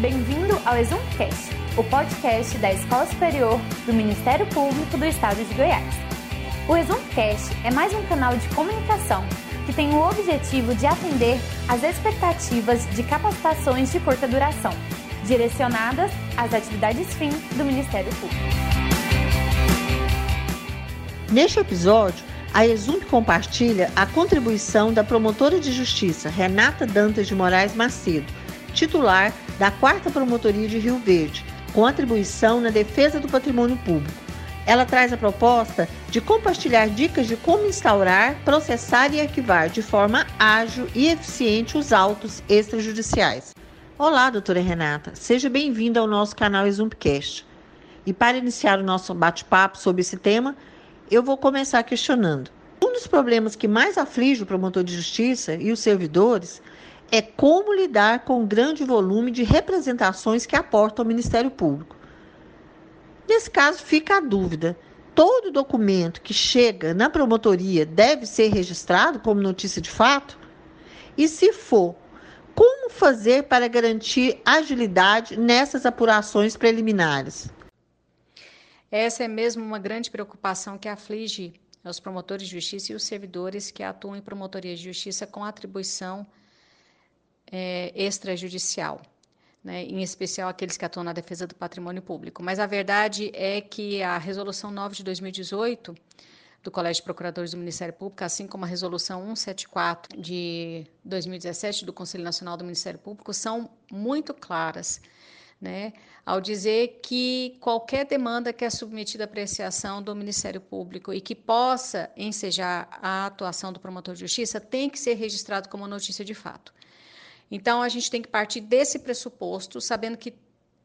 Bem-vindo ao Exumcast, o podcast da Escola Superior do Ministério Público do Estado de Goiás. O Exumcast é mais um canal de comunicação que tem o objetivo de atender às expectativas de capacitações de curta duração, direcionadas às atividades fim do Ministério Público. Neste episódio, a Exump compartilha a contribuição da promotora de justiça Renata Dantas de Moraes Macedo, titular da 4 Promotoria de Rio Verde, com atribuição na defesa do patrimônio público. Ela traz a proposta de compartilhar dicas de como instaurar, processar e arquivar de forma ágil e eficiente os autos extrajudiciais. Olá, doutora Renata. Seja bem-vinda ao nosso canal Exumpcast. E para iniciar o nosso bate-papo sobre esse tema, eu vou começar questionando. Um dos problemas que mais aflige o promotor de justiça e os servidores é como lidar com o grande volume de representações que aportam ao Ministério Público. Nesse caso, fica a dúvida: todo documento que chega na promotoria deve ser registrado como notícia de fato? E se for, como fazer para garantir agilidade nessas apurações preliminares? Essa é mesmo uma grande preocupação que aflige os promotores de justiça e os servidores que atuam em promotorias de justiça com atribuição é, extrajudicial, né, em especial aqueles que atuam na defesa do patrimônio público. Mas a verdade é que a Resolução 9 de 2018 do Colégio de Procuradores do Ministério Público, assim como a Resolução 174 de 2017 do Conselho Nacional do Ministério Público, são muito claras. Né, ao dizer que qualquer demanda que é submetida à apreciação do Ministério Público e que possa ensejar a atuação do promotor de justiça tem que ser registrado como notícia de fato. Então, a gente tem que partir desse pressuposto, sabendo que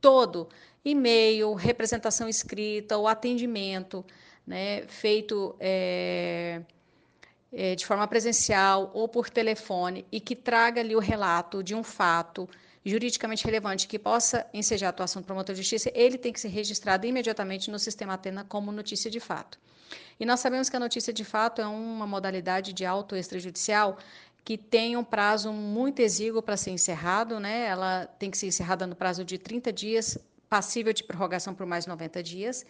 todo e-mail, representação escrita, o atendimento né, feito é, é, de forma presencial ou por telefone e que traga ali o relato de um fato juridicamente relevante que possa ensejar a atuação do promotor de justiça, ele tem que ser registrado imediatamente no sistema Atena como notícia de fato. E nós sabemos que a notícia de fato é uma modalidade de auto extrajudicial que tem um prazo muito exíguo para ser encerrado, né? Ela tem que ser encerrada no prazo de 30 dias, passível de prorrogação por mais 90 dias.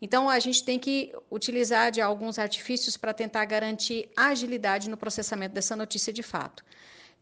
Então, a gente tem que utilizar de alguns artifícios para tentar garantir agilidade no processamento dessa notícia de fato.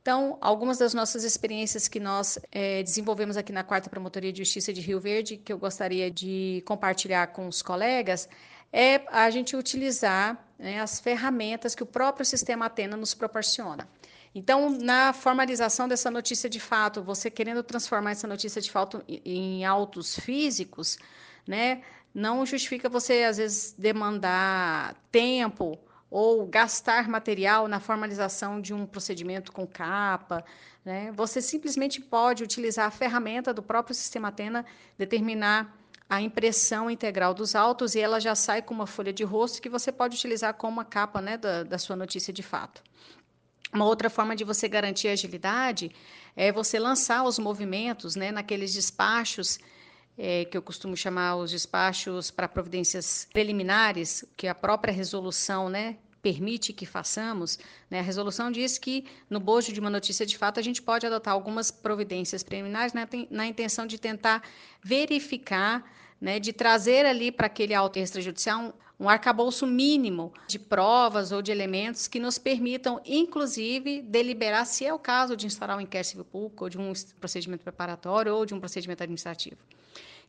Então, algumas das nossas experiências que nós é, desenvolvemos aqui na Quarta Promotoria de Justiça de Rio Verde, que eu gostaria de compartilhar com os colegas, é a gente utilizar né, as ferramentas que o próprio sistema Atena nos proporciona. Então, na formalização dessa notícia de fato, você querendo transformar essa notícia de fato em autos físicos, né, não justifica você, às vezes, demandar tempo ou gastar material na formalização de um procedimento com capa. Né? Você simplesmente pode utilizar a ferramenta do próprio sistema Atena, determinar a impressão integral dos autos e ela já sai com uma folha de rosto que você pode utilizar como a capa né, da, da sua notícia de fato. Uma outra forma de você garantir agilidade é você lançar os movimentos né, naqueles despachos é, que eu costumo chamar os despachos para providências preliminares, que a própria resolução né, permite que façamos. Né? A resolução diz que, no bojo de uma notícia de fato, a gente pode adotar algumas providências preliminares né, na intenção de tentar verificar né, de trazer ali para aquele auto extrajudicial um, um arcabouço mínimo de provas ou de elementos que nos permitam, inclusive, deliberar se é o caso de instaurar um inquérito civil público, ou de um procedimento preparatório, ou de um procedimento administrativo.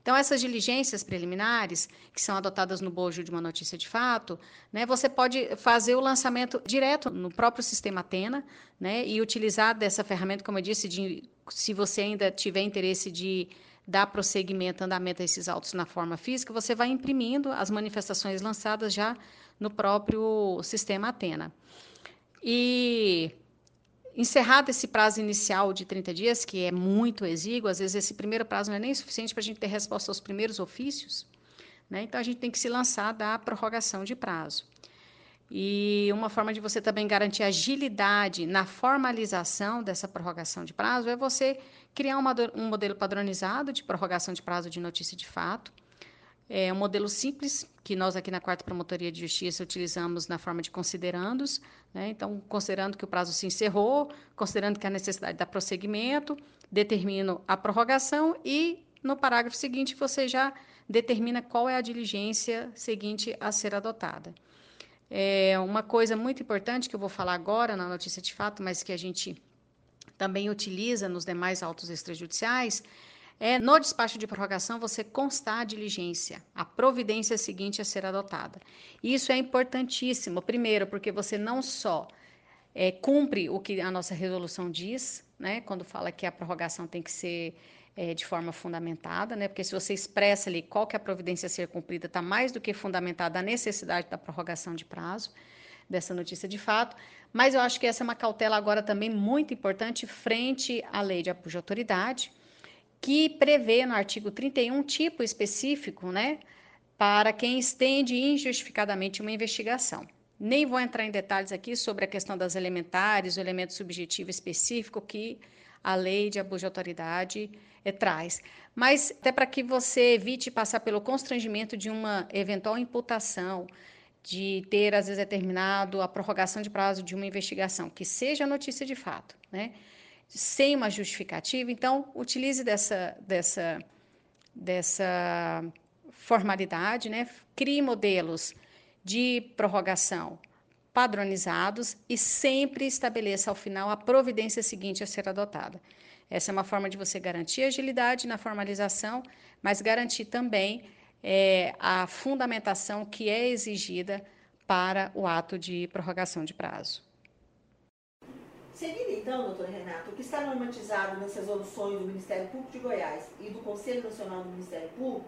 Então, essas diligências preliminares, que são adotadas no bojo de uma notícia de fato, né, você pode fazer o lançamento direto no próprio sistema Atena né, e utilizar dessa ferramenta, como eu disse, de, se você ainda tiver interesse de dar prosseguimento, andamento a esses autos na forma física, você vai imprimindo as manifestações lançadas já no próprio sistema Atena. E encerrado esse prazo inicial de 30 dias, que é muito exíguo, às vezes esse primeiro prazo não é nem suficiente para a gente ter resposta aos primeiros ofícios, né? então a gente tem que se lançar da prorrogação de prazo. E uma forma de você também garantir agilidade na formalização dessa prorrogação de prazo é você criar uma, um modelo padronizado de prorrogação de prazo de notícia de fato, É um modelo simples, que nós aqui na Quarta Promotoria de Justiça utilizamos na forma de considerandos. Né? Então, considerando que o prazo se encerrou, considerando que há necessidade de prosseguimento, determino a prorrogação e, no parágrafo seguinte, você já determina qual é a diligência seguinte a ser adotada. É uma coisa muito importante que eu vou falar agora na notícia de fato, mas que a gente também utiliza nos demais autos extrajudiciais, é no despacho de prorrogação você constar a diligência, a providência seguinte a ser adotada. Isso é importantíssimo, primeiro, porque você não só é, cumpre o que a nossa resolução diz, né, quando fala que a prorrogação tem que ser é, de forma fundamentada, né, porque se você expressa ali qual que é a providência a ser cumprida, está mais do que fundamentada a necessidade da prorrogação de prazo dessa notícia de fato, mas eu acho que essa é uma cautela agora também muito importante frente à lei de apoio de autoridade, que prevê no artigo 31 um tipo específico, né, para quem estende injustificadamente uma investigação. Nem vou entrar em detalhes aqui sobre a questão das elementares, o elemento subjetivo específico que a lei de abuso de autoridade é, traz. Mas até para que você evite passar pelo constrangimento de uma eventual imputação, de ter, às vezes, determinado a prorrogação de prazo de uma investigação, que seja notícia de fato, né? Sem uma justificativa, então utilize dessa, dessa, dessa formalidade, né? crie modelos de prorrogação padronizados e sempre estabeleça ao final a providência seguinte a ser adotada. Essa é uma forma de você garantir agilidade na formalização, mas garantir também é, a fundamentação que é exigida para o ato de prorrogação de prazo. Seguindo então, doutora Renata, o que está normatizado nas resoluções do Ministério Público de Goiás e do Conselho Nacional do Ministério Público,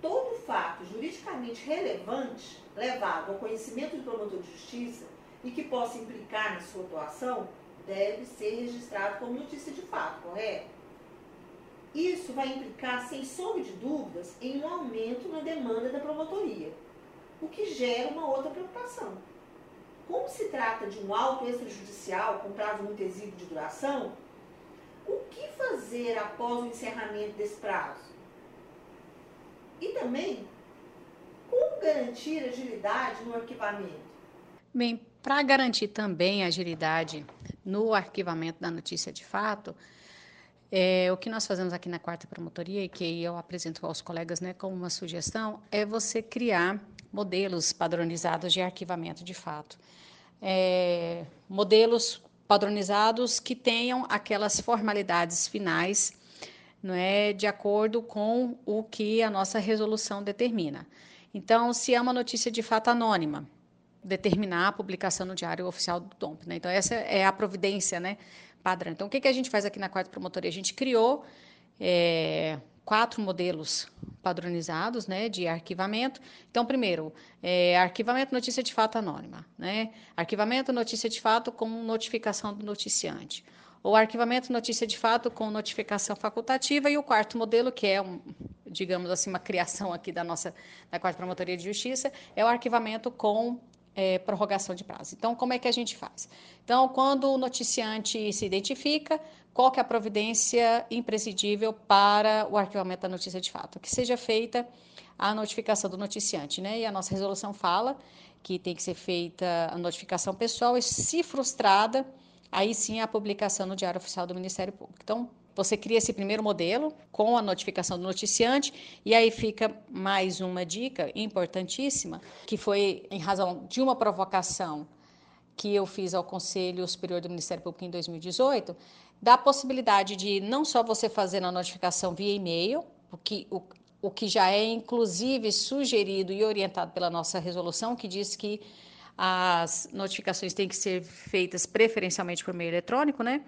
todo fato juridicamente relevante levado ao conhecimento do promotor de justiça e que possa implicar na sua atuação deve ser registrado como notícia de fato, correto? Isso vai implicar, sem sombra de dúvidas, em um aumento na demanda da promotoria, o que gera uma outra preocupação como se trata de um auto extrajudicial com prazo muito exíguo de duração, o que fazer após o encerramento desse prazo? E também, como garantir agilidade no arquivamento? Bem, para garantir também agilidade no arquivamento da notícia de fato, é, o que nós fazemos aqui na quarta promotoria e que eu apresento aos colegas né, como uma sugestão é você criar modelos padronizados de arquivamento de fato é, modelos padronizados que tenham aquelas formalidades finais, não é, de acordo com o que a nossa resolução determina. Então, se é uma notícia de fato anônima, determinar a publicação no Diário Oficial do DOMP. Né? Então, essa é a providência né, padrão. Então, o que, que a gente faz aqui na quarta promotoria? A gente criou é, quatro modelos padronizados né, de arquivamento. Então, primeiro, é, arquivamento notícia de fato anônima, né? arquivamento notícia de fato com notificação do noticiante, ou arquivamento notícia de fato com notificação facultativa, e o quarto modelo, que é, um, digamos assim, uma criação aqui da nossa da quarta promotoria de justiça, é o arquivamento com é, prorrogação de prazo. Então, como é que a gente faz? Então, quando o noticiante se identifica, qual que é a providência imprescindível para o arquivamento da notícia de fato? Que seja feita a notificação do noticiante, né? E a nossa resolução fala que tem que ser feita a notificação pessoal e, se frustrada, aí sim a publicação no Diário Oficial do Ministério Público. Então, você cria esse primeiro modelo com a notificação do noticiante, e aí fica mais uma dica importantíssima, que foi em razão de uma provocação que eu fiz ao Conselho Superior do Ministério Público em 2018, da possibilidade de não só você fazer a notificação via e-mail, o que, o, o que já é inclusive sugerido e orientado pela nossa resolução, que diz que as notificações têm que ser feitas preferencialmente por meio eletrônico, né?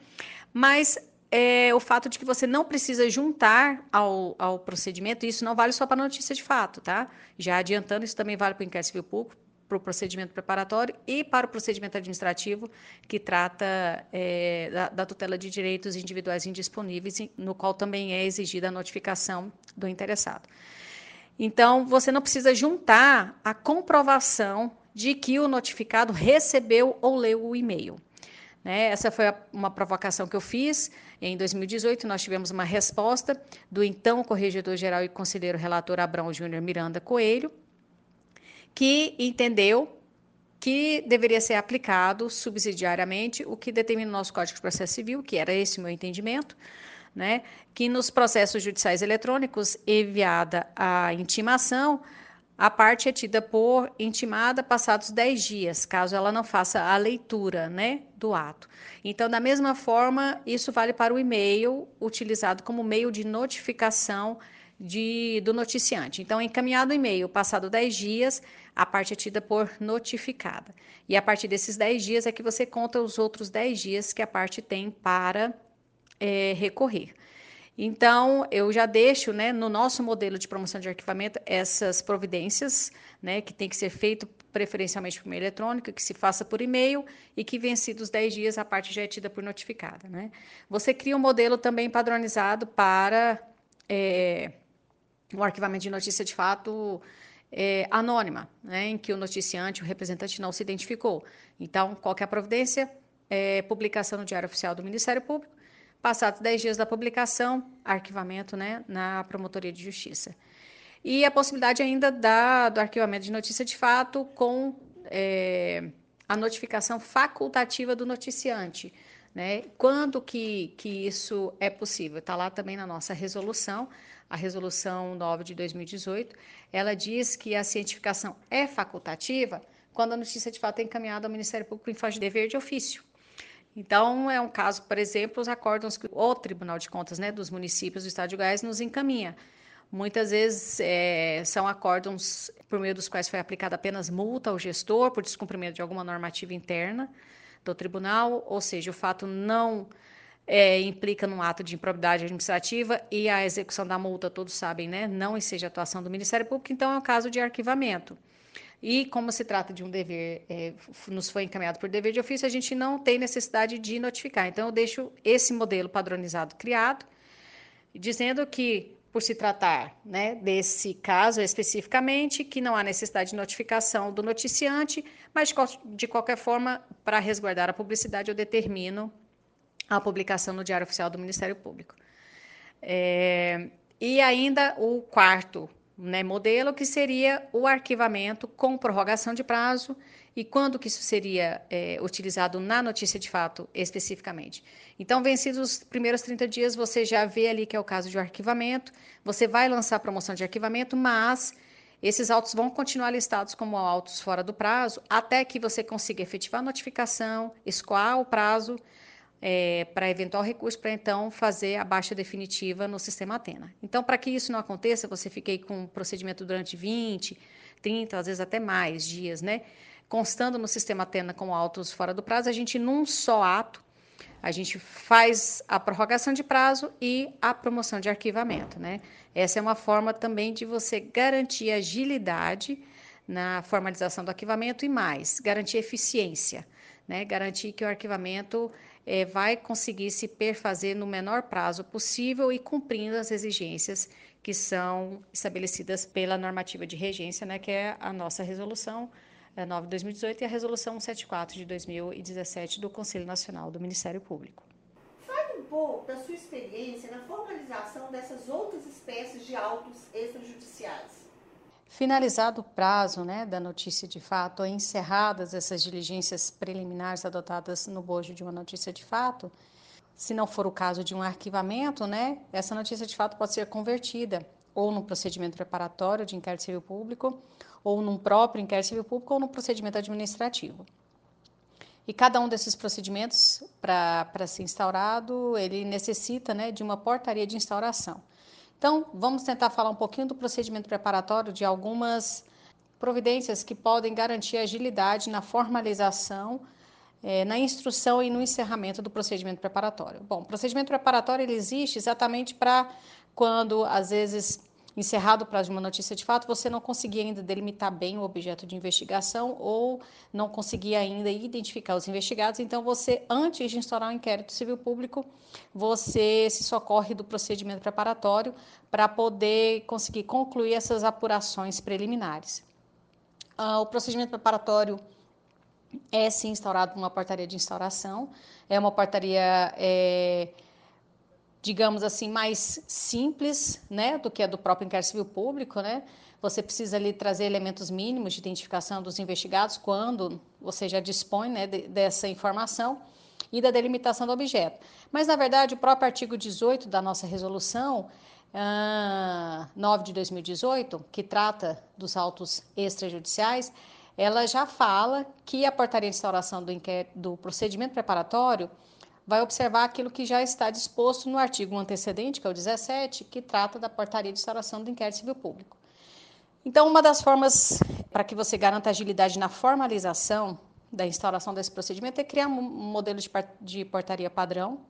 Mas é, o fato de que você não precisa juntar ao, ao procedimento, isso não vale só para notícia de fato, tá? Já adiantando, isso também vale para o inquérito civil público, para o procedimento preparatório e para o procedimento administrativo, que trata é, da, da, tutela de direitos individuais indisponíveis, no qual também é exigida a notificação do interessado. Então, você não precisa juntar a comprovação de que o notificado recebeu ou leu o e-mail. Né? Essa foi uma provocação que eu fiz. Em 2018, nós tivemos uma resposta do então corregedor-geral e conselheiro relator Abrão Júnior Miranda Coelho, que entendeu que deveria ser aplicado subsidiariamente o que determina o nosso Código de Processo Civil, que era esse o meu entendimento, né? que nos processos judiciais eletrônicos, enviada a intimação, a parte é tida por intimada passados 10 dias, caso ela não faça a leitura né, do ato. Então, da mesma forma, isso vale para o e-mail utilizado como meio de notificação de, do noticiante. Então, encaminhado o e-mail, passado 10 dias, a parte é tida por notificada. E a partir desses 10 dias é que você conta os outros 10 dias que a parte tem para é, recorrer. Então, eu já deixo né, no nosso modelo de promoção de arquivamento essas providências, né, que tem que ser feito preferencialmente por meio eletrônico, que se faça por e-mail e que vencidos 10 dias a parte já é tida por notificada. Né? Você cria um modelo também padronizado para é, o arquivamento de notícia de fato é, anônima, né, em que o noticiante, o representante não se identificou. Então, qualquer providência, é, publicação no Diário Oficial do Ministério Público, Passados 10 dias da publicação, arquivamento né, na Promotoria de Justiça. E a possibilidade ainda da, do arquivamento de notícia de fato com é, a notificação facultativa do noticiante. Né? Quando que, que isso é possível? Está lá também na nossa resolução, a resolução 9 de 2018, ela diz que a cientificação é facultativa quando a notícia de fato é encaminhada ao Ministério Público em fase de dever de ofício. Então, é um caso, por exemplo, os acórdãos que o Tribunal de Contas né, dos municípios do Estado de Goiás nos encaminha. Muitas vezes é, são acórdãos por meio dos quais foi aplicada apenas multa ao gestor por descumprimento de alguma normativa interna do tribunal, ou seja, o fato não é, implica num ato de improbidade administrativa e a execução da multa, todos sabem, né, não seja atuação do Ministério Público, então é um caso de arquivamento. E como se trata de um dever, é, nos foi encaminhado por dever de ofício, a gente não tem necessidade de notificar. Então, eu deixo esse modelo padronizado criado, dizendo que, por se tratar né, desse caso especificamente, que não há necessidade de notificação do noticiante, mas de, qualquer forma, para resguardar a publicidade, eu determino a publicação no Diário Oficial do Ministério Público. É, e ainda o quarto né, modelo, que seria o arquivamento com prorrogação de prazo e quando que isso seria é, utilizado na notícia de fato especificamente. Então, vencidos os primeiros 30 dias, você já vê ali que é o caso de arquivamento, você vai lançar a promoção de arquivamento, mas esses autos vão continuar listados como autos fora do prazo até que você consiga efetivar a notificação, escoar o prazo é, para eventual recurso, para então fazer a baixa definitiva no sistema Atena. Então, para que isso não aconteça, você fique com um procedimento durante 20, 30, às vezes até mais dias, né? Constando no sistema Atena com autos fora do prazo, a gente, num só ato, a gente faz a prorrogação de prazo e a promoção de arquivamento, né? Essa é uma forma também de você garantir agilidade na formalização do arquivamento e mais, garantir eficiência, né? Garantir que o arquivamento é, vai conseguir se perfazer no menor prazo possível e cumprindo as exigências que são estabelecidas pela normativa de regência, né, que é a nossa resolução 9 de 2018 e a resolução 174 de 2017 do Conselho Nacional do Ministério Público. Fale um pouco da sua experiência na formalização dessas outras espécies de autos extrajudiciais. Finalizado o prazo né, da notícia de fato, ou encerradas essas diligências preliminares adotadas no bojo de uma notícia de fato, se não for o caso de um arquivamento, né, essa notícia de fato pode ser convertida ou no procedimento preparatório de inquérito civil público, ou num próprio inquérito civil público, ou no procedimento administrativo. E cada um desses procedimentos, para ser instaurado, ele necessita né, de uma portaria de instauração. Então, vamos tentar falar um pouquinho do procedimento preparatório de algumas providências que podem garantir agilidade na formalização, eh, na instrução e no encerramento do procedimento preparatório. Bom, o procedimento preparatório ele existe exatamente para quando, às vezes, encerrado o prazo de uma notícia de fato, você não conseguia ainda delimitar bem o objeto de investigação ou não conseguia ainda identificar os investigados, então você, antes de instaurar um inquérito civil público, você se socorre do procedimento preparatório para poder conseguir concluir essas apurações preliminares. Ah, o procedimento preparatório é sim instaurado uma portaria de instauração, é uma portaria, é, digamos assim, mais simples, né, do que a do próprio inquérito civil público, né, você precisa ali trazer elementos mínimos de identificação dos investigados quando você já dispõe né, de, dessa informação e da delimitação do objeto. Mas, na verdade, o próprio artigo 18 da nossa resolução, ah, 9 de 2018, que trata dos autos extrajudiciais, ela já fala que a portaria de instauração do, do procedimento preparatório vai observar aquilo que já está disposto no artigo antecedente, que é o 17, que trata da portaria de instauração do inquérito civil público. Então, uma das formas para que você garanta agilidade na formalização da instauração desse procedimento é criar um modelo de portaria padrão,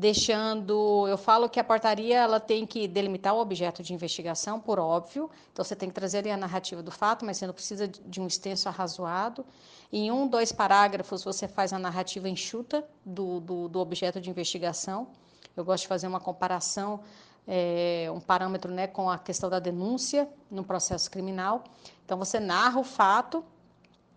deixando, eu falo que a portaria ela tem que delimitar o objeto de investigação, por óbvio, então você tem que trazer a narrativa do fato, mas você não precisa de um extenso arrazoado. Em um, dois parágrafos você faz a narrativa enxuta do, do, do objeto de investigação. Eu gosto de fazer uma comparação é, um parâmetro né, com a questão da denúncia no processo criminal. Então, você narra o fato,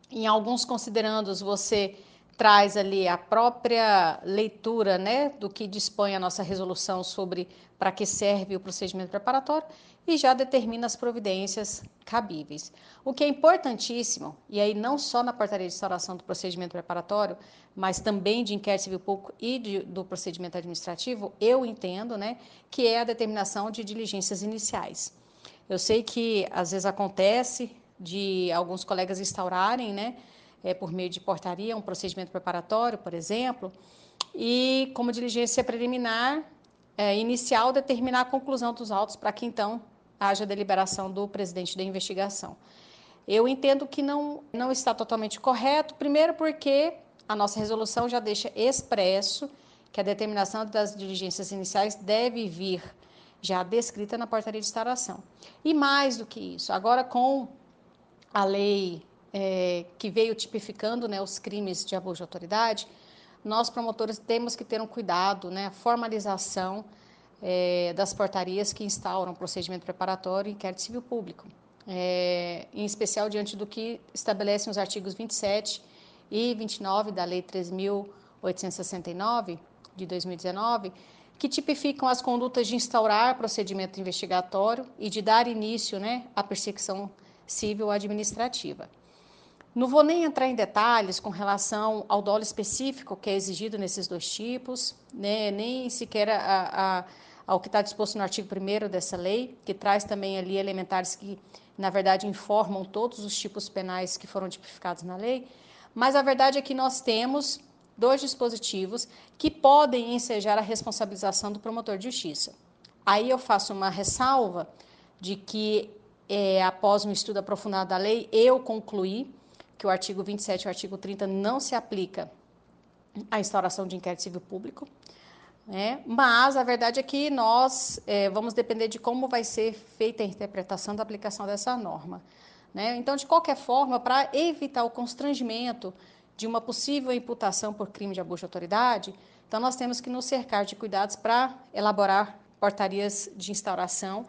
em alguns considerandos, você traz ali a própria leitura né, do que dispõe a nossa resolução sobre para que serve o procedimento preparatório e já determina as providências cabíveis. O que é importantíssimo, e aí não só na portaria de instauração do procedimento preparatório, mas também de inquérito civil público e de, do procedimento administrativo, eu entendo, né, que é a determinação de diligências iniciais. Eu sei que às vezes acontece de alguns colegas instaurarem, né, é, por meio de portaria, um procedimento preparatório, por exemplo, e como diligência preliminar é, inicial determinar a conclusão dos autos para que então haja deliberação do presidente da investigação. Eu entendo que não, não está totalmente correto, primeiro porque a nossa resolução já deixa expresso que a determinação das diligências iniciais deve vir já descrita na portaria de instauração. E mais do que isso, agora com a lei é, que veio tipificando né, os crimes de abuso de autoridade, nós promotores temos que ter um cuidado, né, a formalização é, das portarias que instauram procedimento preparatório e inquérito civil público, é, em especial diante do que estabelecem os artigos 27 e 29 da Lei 3.869 de 2019, que tipificam as condutas de instaurar procedimento investigatório e de dar início né, à perseguição civil administrativa. Não vou nem entrar em detalhes com relação ao dolo específico que é exigido nesses dois tipos, né, nem sequer a, a, ao que está disposto no artigo 1 dessa lei, que traz também ali elementares que, na verdade, informam todos os tipos penais que foram tipificados na lei. Mas a verdade é que nós temos dois dispositivos que podem ensejar a responsabilização do promotor de justiça. Aí eu faço uma ressalva de que, é, após um estudo aprofundado da lei, eu concluí que o artigo 27 e o artigo 30 não se aplica à instauração de inquérito civil público, né? mas a verdade é que nós é, vamos depender de como vai ser feita a interpretação da aplicação dessa norma. Né? Então, de qualquer forma, para evitar o constrangimento de uma possível imputação por crime de abuso de autoridade, então nós temos que nos cercar de cuidados para elaborar portarias de instauração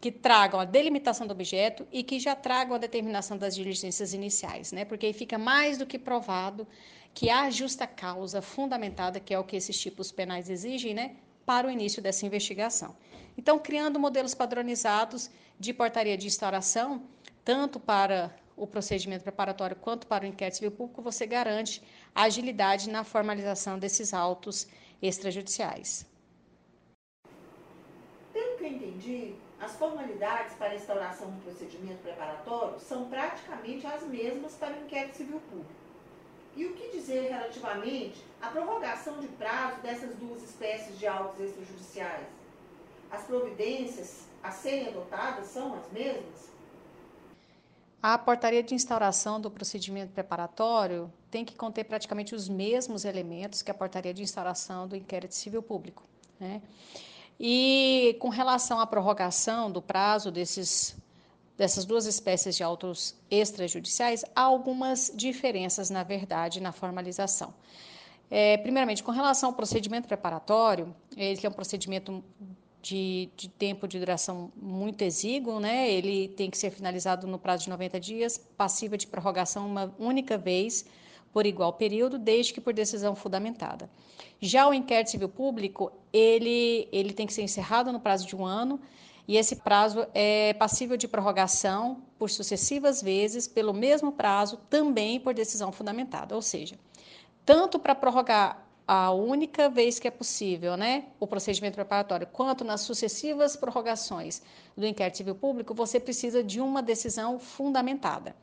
que tragam a delimitação do objeto e que já tragam a determinação das diligências iniciais, né? Porque aí fica mais do que provado que há justa causa fundamentada, que é o que esses tipos penais exigem, né, para o início dessa investigação. Então, criando modelos padronizados de portaria de instauração, tanto para o procedimento preparatório quanto para o inquérito civil público, você garante agilidade na formalização desses autos extrajudiciais. Pelo que eu entendi, as formalidades para a instauração do procedimento preparatório são praticamente as mesmas para o inquérito civil público. E o que dizer relativamente à prorrogação de prazo dessas duas espécies de autos extrajudiciais? As providências a serem adotadas são as mesmas? A portaria de instauração do procedimento preparatório tem que conter praticamente os mesmos elementos que a portaria de instauração do inquérito civil público. Né? E com relação à prorrogação do prazo desses, dessas duas espécies de autos extrajudiciais, há algumas diferenças, na verdade, na formalização. É, primeiramente, com relação ao procedimento preparatório, ele é um procedimento de, de, tempo de duração muito exíguo, né? Ele tem que ser finalizado no prazo de 90 dias, passível de prorrogação uma única vez por igual período, desde que por decisão fundamentada. Já o inquérito civil público, ele, ele tem que ser encerrado no prazo de um ano, e esse prazo é passível de prorrogação por sucessivas vezes, pelo mesmo prazo, também por decisão fundamentada. Ou seja, tanto para prorrogar a única vez que é possível, né, o procedimento preparatório, quanto nas sucessivas prorrogações do inquérito civil público, você precisa de uma decisão fundamentada.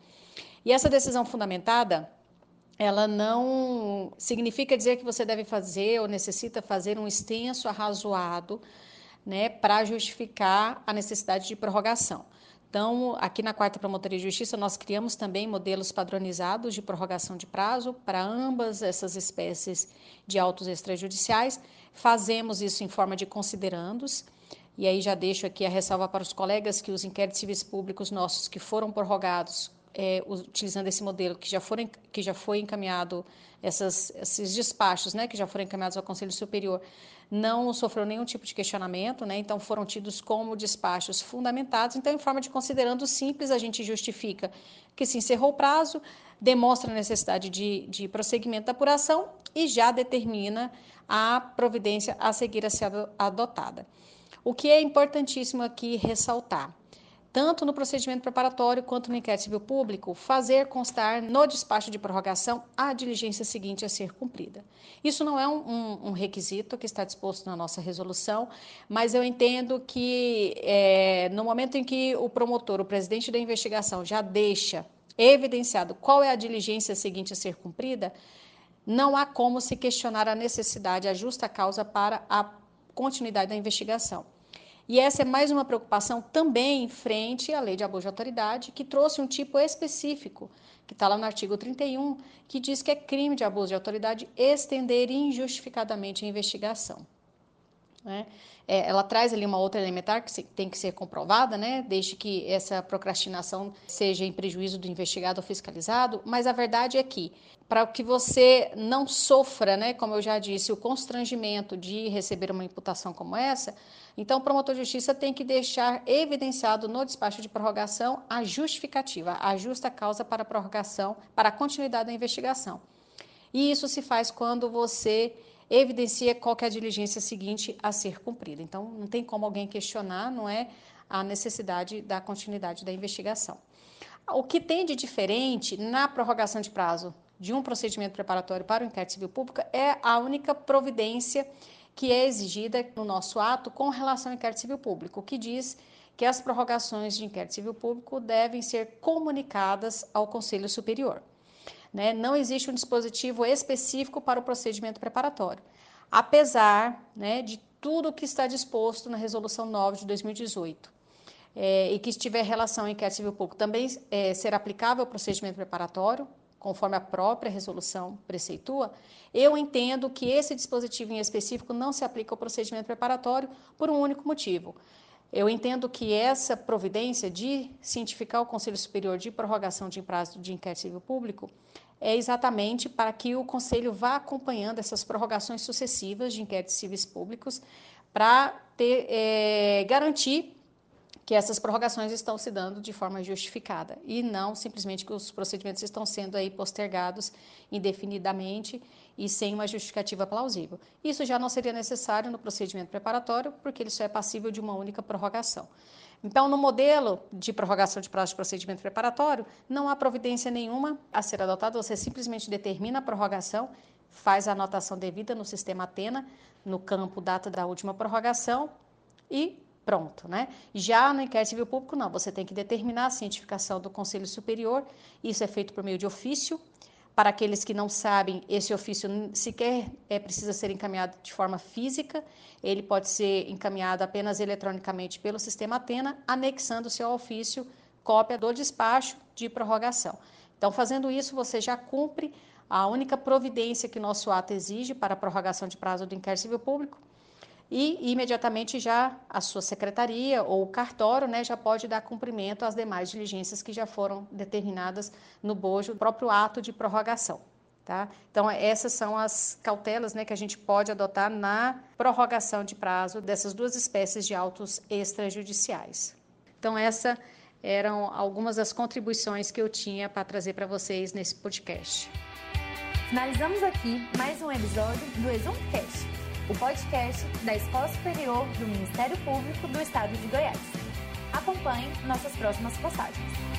E essa decisão fundamentada, ela não significa dizer que você deve fazer ou necessita fazer um extenso arrazoado, né, para justificar a necessidade de prorrogação. Então, aqui na Quarta Promotoria de Justiça, nós criamos também modelos padronizados de prorrogação de prazo para ambas essas espécies de autos extrajudiciais. Fazemos isso em forma de considerandos. E aí já deixo aqui a ressalva para os colegas que os inquéritos civis públicos nossos que foram prorrogados é, utilizando esse modelo que já, foram, que já foi encaminhado, essas, esses despachos né, que já foram encaminhados ao Conselho Superior, não sofreu nenhum tipo de questionamento, né, então foram tidos como despachos fundamentados. Então, em forma de considerando simples, a gente justifica que se encerrou o prazo, demonstra a necessidade de, de prosseguimento da apuração e já determina a providência a seguir a ser adotada. O que é importantíssimo aqui ressaltar tanto no procedimento preparatório quanto no inquérito civil público, fazer constar no despacho de prorrogação a diligência seguinte a ser cumprida. Isso não é um, um, um requisito que está disposto na nossa resolução, mas eu entendo que é, no momento em que o promotor, o presidente da investigação, já deixa evidenciado qual é a diligência seguinte a ser cumprida, não há como se questionar a necessidade, a justa causa para a continuidade da investigação. E essa é mais uma preocupação também frente à lei de abuso de autoridade, que trouxe um tipo específico, que está lá no artigo 31, que diz que é crime de abuso de autoridade estender injustificadamente a investigação. Né? É, ela traz ali uma outra elementar que tem que ser comprovada, né? desde que essa procrastinação seja em prejuízo do investigado ou fiscalizado, mas a verdade é que para que você não sofra, né, como eu já disse, o constrangimento de receber uma imputação como essa, então o promotor de justiça tem que deixar evidenciado no despacho de prorrogação a justificativa, a justa causa para a prorrogação, para a continuidade da investigação. E isso se faz quando você evidencia qual é a diligência seguinte a ser cumprida. Então, não tem como alguém questionar, não é, a necessidade da continuidade da investigação. O que tem de diferente na prorrogação de prazo de um procedimento preparatório para o inquérito civil público é a única providência que é exigida no nosso ato com relação ao inquérito civil público, que diz que as prorrogações de inquérito civil público devem ser comunicadas ao Conselho Superior. Né? Não existe um dispositivo específico para o procedimento preparatório, apesar né, de tudo o que está disposto na Resolução 9 de 2018. É, e que estiver relação em inquérito civil público também é, ser aplicável ao procedimento preparatório, conforme a própria resolução preceitua, eu entendo que esse dispositivo em específico não se aplica ao procedimento preparatório por um único motivo. Eu entendo que essa providência de cientificar o Conselho Superior de prorrogação de prazo de inquérito civil público é exatamente para que o Conselho vá acompanhando essas prorrogações sucessivas de inquéritos civis públicos para ter, é, garantir que essas prorrogações estão se dando de forma justificada e não simplesmente que os procedimentos estão sendo aí postergados indefinidamente e sem uma justificativa plausível. Isso já não seria necessário no procedimento preparatório, porque ele só é passível de uma única prorrogação. Então, no modelo de prorrogação de prazo de procedimento preparatório, não há providência nenhuma a ser adotada, você simplesmente determina a prorrogação, faz a anotação devida no sistema Atena, no campo data da última prorrogação e pronto, né? Já no inquérito civil público, não, você tem que determinar a cientificação do Conselho Superior, isso é feito por meio de ofício. Para aqueles que não sabem, esse ofício sequer é, precisa ser encaminhado de forma física, ele pode ser encaminhado apenas eletronicamente pelo sistema Atena, anexando-se ao ofício cópia do despacho de prorrogação. Então, fazendo isso, você já cumpre a única providência que nosso ato exige para a prorrogação de prazo do inquérito civil público, e imediatamente já a sua secretaria ou o cartório né, já pode dar cumprimento às demais diligências que já foram determinadas no bojo do próprio ato de prorrogação. Tá? Então, essas são as cautelas né, que a gente pode adotar na prorrogação de prazo dessas duas espécies de autos extrajudiciais. Então, essas eram algumas das contribuições que eu tinha para trazer para vocês nesse podcast. Finalizamos aqui mais um episódio do ExumCast, o podcast da Escola Superior do Ministério Público do Estado de Goiás. Acompanhe nossas próximas postagens.